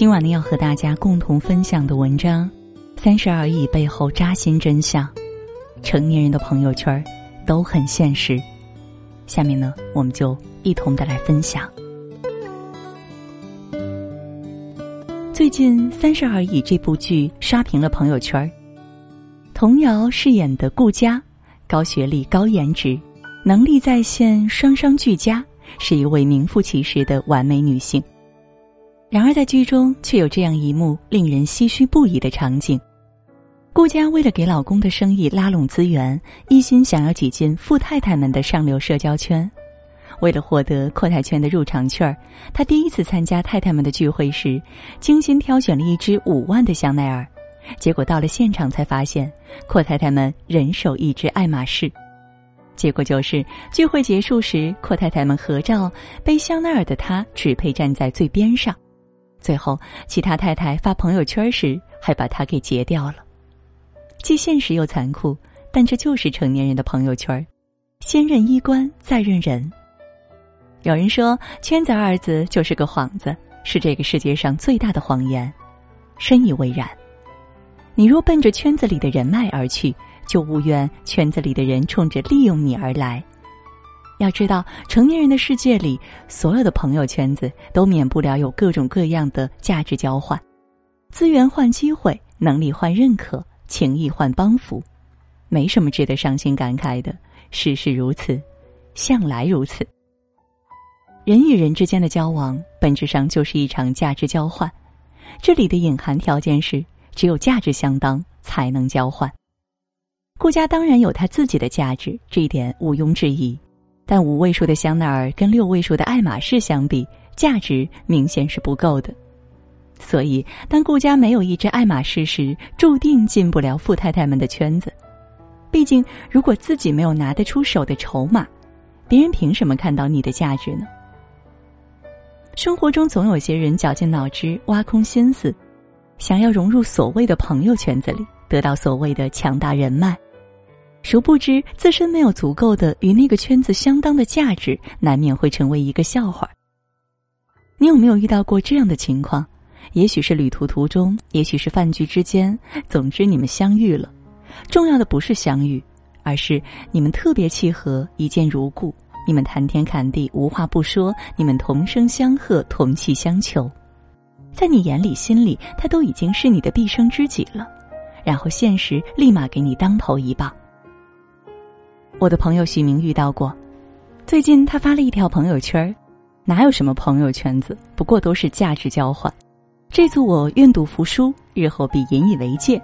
今晚呢，要和大家共同分享的文章《三十而已》背后扎心真相。成年人的朋友圈都很现实。下面呢，我们就一同的来分享。最近《三十而已》这部剧刷屏了朋友圈童瑶饰演的顾佳，高学历、高颜值，能力在线，双双俱佳，是一位名副其实的完美女性。然而，在剧中却有这样一幕令人唏嘘不已的场景：顾佳为了给老公的生意拉拢资源，一心想要挤进富太太们的上流社交圈。为了获得阔太圈的入场券儿，她第一次参加太太们的聚会时，精心挑选了一支五万的香奈儿。结果到了现场才发现，阔太太们人手一支爱马仕。结果就是聚会结束时，阔太太们合照，背香奈儿的她只配站在最边上。最后，其他太太发朋友圈时，还把他给截掉了，既现实又残酷，但这就是成年人的朋友圈先认衣冠，再认人。有人说“圈子”二字就是个幌子，是这个世界上最大的谎言，深以为然。你若奔着圈子里的人脉而去，就无怨圈子里的人冲着利用你而来。要知道，成年人的世界里，所有的朋友圈子都免不了有各种各样的价值交换，资源换机会，能力换认可，情谊换帮扶，没什么值得伤心感慨的。事事如此，向来如此。人与人之间的交往，本质上就是一场价值交换。这里的隐含条件是，只有价值相当，才能交换。顾家当然有他自己的价值，这一点毋庸置疑。但五位数的香奈儿跟六位数的爱马仕相比，价值明显是不够的。所以，当顾家没有一只爱马仕时，注定进不了富太太们的圈子。毕竟，如果自己没有拿得出手的筹码，别人凭什么看到你的价值呢？生活中总有些人绞尽脑汁、挖空心思，想要融入所谓的朋友圈子里，得到所谓的强大人脉。殊不知，自身没有足够的与那个圈子相当的价值，难免会成为一个笑话。你有没有遇到过这样的情况？也许是旅途途中，也许是饭局之间，总之你们相遇了。重要的不是相遇，而是你们特别契合，一见如故。你们谈天侃地，无话不说；你们同声相和，同气相求。在你眼里、心里，他都已经是你的毕生知己了。然后现实立马给你当头一棒。我的朋友许明遇到过，最近他发了一条朋友圈哪有什么朋友圈子，不过都是价值交换。这次我愿赌服输，日后必引以为戒。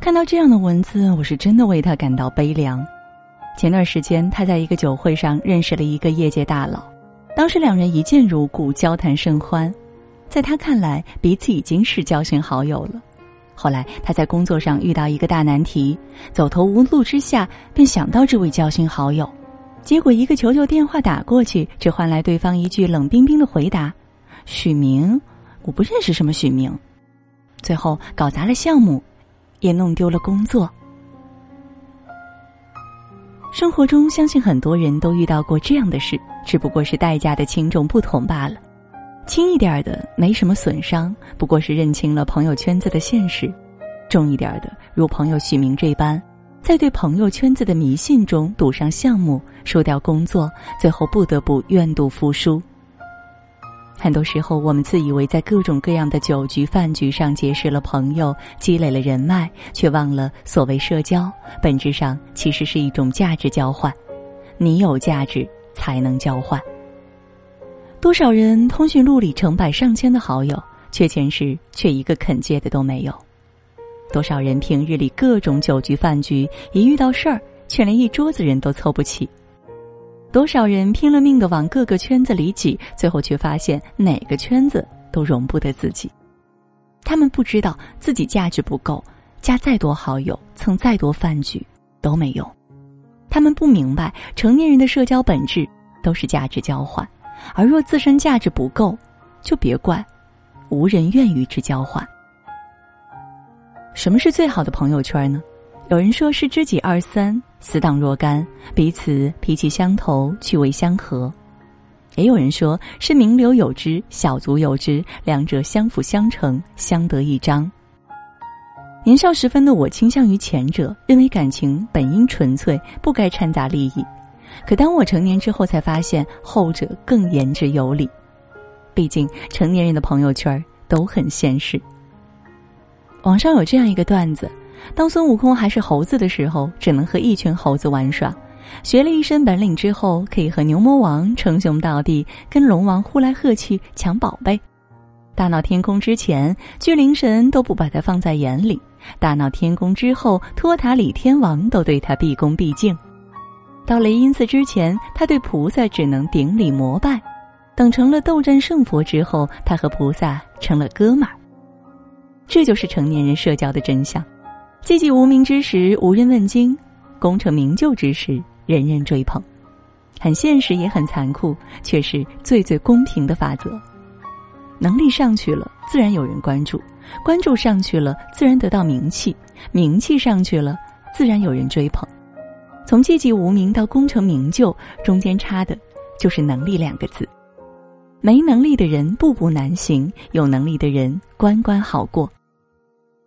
看到这样的文字，我是真的为他感到悲凉。前段时间，他在一个酒会上认识了一个业界大佬，当时两人一见如故，交谈甚欢，在他看来，彼此已经是交心好友了。后来他在工作上遇到一个大难题，走投无路之下，便想到这位交心好友。结果一个求救电话打过去，只换来对方一句冷冰冰的回答：“许明，我不认识什么许明。”最后搞砸了项目，也弄丢了工作。生活中，相信很多人都遇到过这样的事，只不过是代价的轻重不同罢了。轻一点的没什么损伤，不过是认清了朋友圈子的现实；重一点的，如朋友许明这般，在对朋友圈子的迷信中赌上项目，输掉工作，最后不得不愿赌服输。很多时候，我们自以为在各种各样的酒局、饭局上结识了朋友，积累了人脉，却忘了所谓社交，本质上其实是一种价值交换。你有价值，才能交换。多少人通讯录里成百上千的好友，缺钱时却一个肯借的都没有；多少人平日里各种酒局饭局，一遇到事儿却连一桌子人都凑不齐；多少人拼了命的往各个圈子里挤，最后却发现哪个圈子都容不得自己。他们不知道自己价值不够，加再多好友，蹭再多饭局都没用。他们不明白，成年人的社交本质都是价值交换。而若自身价值不够，就别怪，无人愿与之交换。什么是最好的朋友圈呢？有人说是知己二三，死党若干，彼此脾气相投，趣味相合。也有人说是名流有之，小卒有之，两者相辅相成，相得益彰。年少时分的我倾向于前者，认为感情本应纯粹，不该掺杂利益。可当我成年之后，才发现后者更言之有理。毕竟成年人的朋友圈都很现实。网上有这样一个段子：当孙悟空还是猴子的时候，只能和一群猴子玩耍；学了一身本领之后，可以和牛魔王称兄道弟，跟龙王呼来喝去抢宝贝。大闹天宫之前，巨灵神都不把他放在眼里；大闹天宫之后，托塔李天王都对他毕恭毕敬。到雷音寺之前，他对菩萨只能顶礼膜拜；等成了斗战胜佛之后，他和菩萨成了哥们儿。这就是成年人社交的真相：寂寂无名之时无人问津，功成名就之时人人追捧。很现实也很残酷，却是最最公平的法则。能力上去了，自然有人关注；关注上去了，自然得到名气；名气上去了，自然有人追捧。从寂寂无名到功成名就，中间差的，就是能力两个字。没能力的人步步难行，有能力的人关关好过。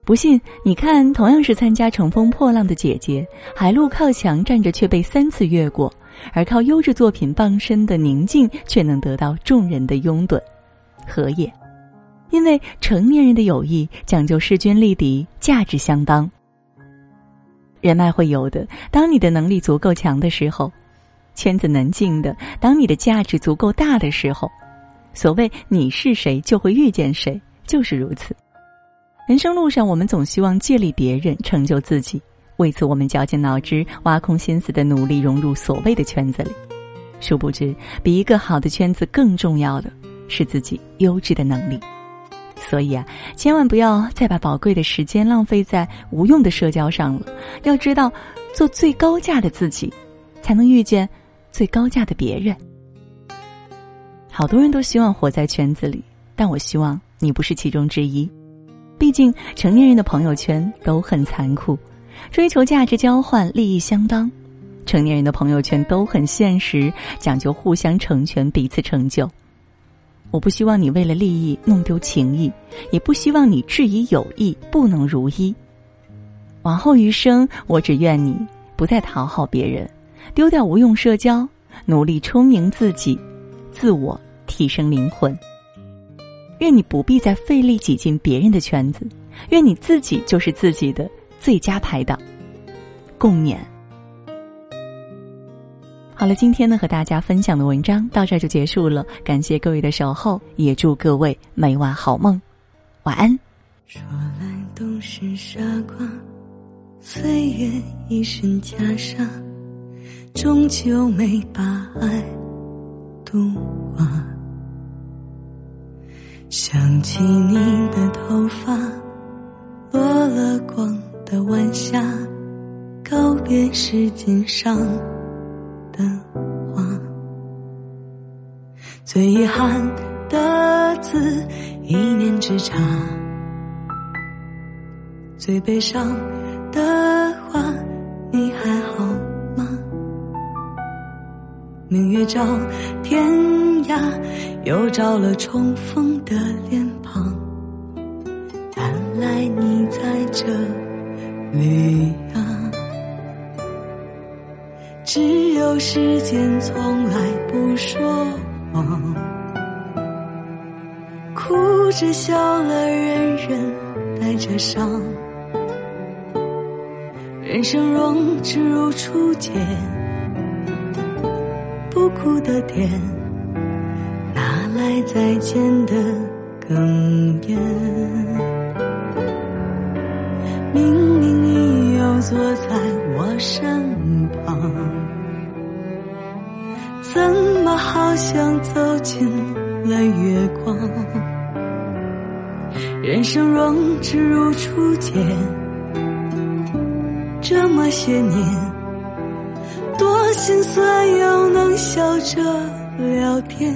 不信，你看，同样是参加《乘风破浪的姐姐》，海陆靠墙站着却被三次越过，而靠优质作品傍身的宁静却能得到众人的拥趸，何也？因为成年人的友谊讲究势均力敌，价值相当。人脉会有的，当你的能力足够强的时候；圈子能进的，当你的价值足够大的时候。所谓“你是谁，就会遇见谁”，就是如此。人生路上，我们总希望借力别人，成就自己。为此，我们绞尽脑汁、挖空心思的努力融入所谓的圈子里。殊不知，比一个好的圈子更重要的是自己优质的能力。所以啊，千万不要再把宝贵的时间浪费在无用的社交上了。要知道，做最高价的自己，才能遇见最高价的别人。好多人都希望活在圈子里，但我希望你不是其中之一。毕竟，成年人的朋友圈都很残酷，追求价值交换、利益相当；成年人的朋友圈都很现实，讲究互相成全、彼此成就。我不希望你为了利益弄丢情谊，也不希望你质疑友谊不能如一。往后余生，我只愿你不再讨好别人，丢掉无用社交，努力充盈自己，自我提升灵魂。愿你不必再费力挤进别人的圈子，愿你自己就是自己的最佳拍档。共勉。好了，今天呢和大家分享的文章到这就结束了，感谢各位的守候，也祝各位每晚好梦，晚安。说来都是傻瓜，岁月一身袈裟，终究没把爱渡化。想起你的头发，落了光的晚霞，告别时间上。的话，最遗憾的字，一念之差；最悲伤的话，你还好吗？明月照天涯，又照了重逢的脸庞。原来你在这里啊。只有时间从来不说谎，哭着笑了，人人带着伤。人生若只如初见，不哭的甜，哪来再见的哽咽？明明你又坐在我身旁。怎么好像走进了月光？人生若只如初见，这么些年，多心酸又能笑着聊天。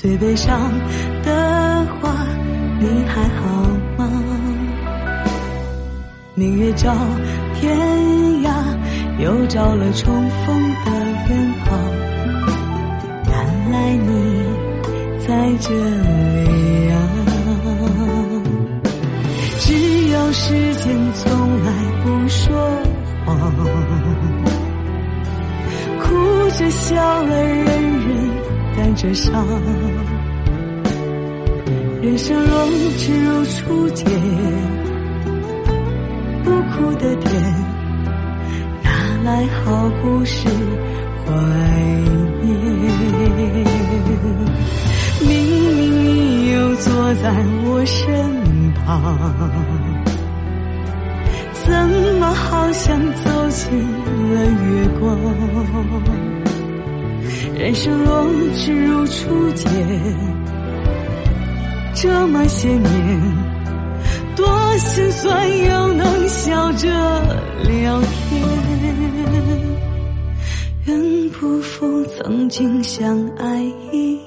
最悲伤的话，你还好吗？明月照天涯，又照了重逢的远方。原来你在这里啊！只有时间从来不说谎，哭着笑了，人人带着伤。人生若只如初见，不哭的甜，哪来好故事怀念？明明你又坐在我身旁，怎么好像走进了月光？人生若只如初见。这么些年，多心酸，又能笑着聊天。愿不负曾经相爱一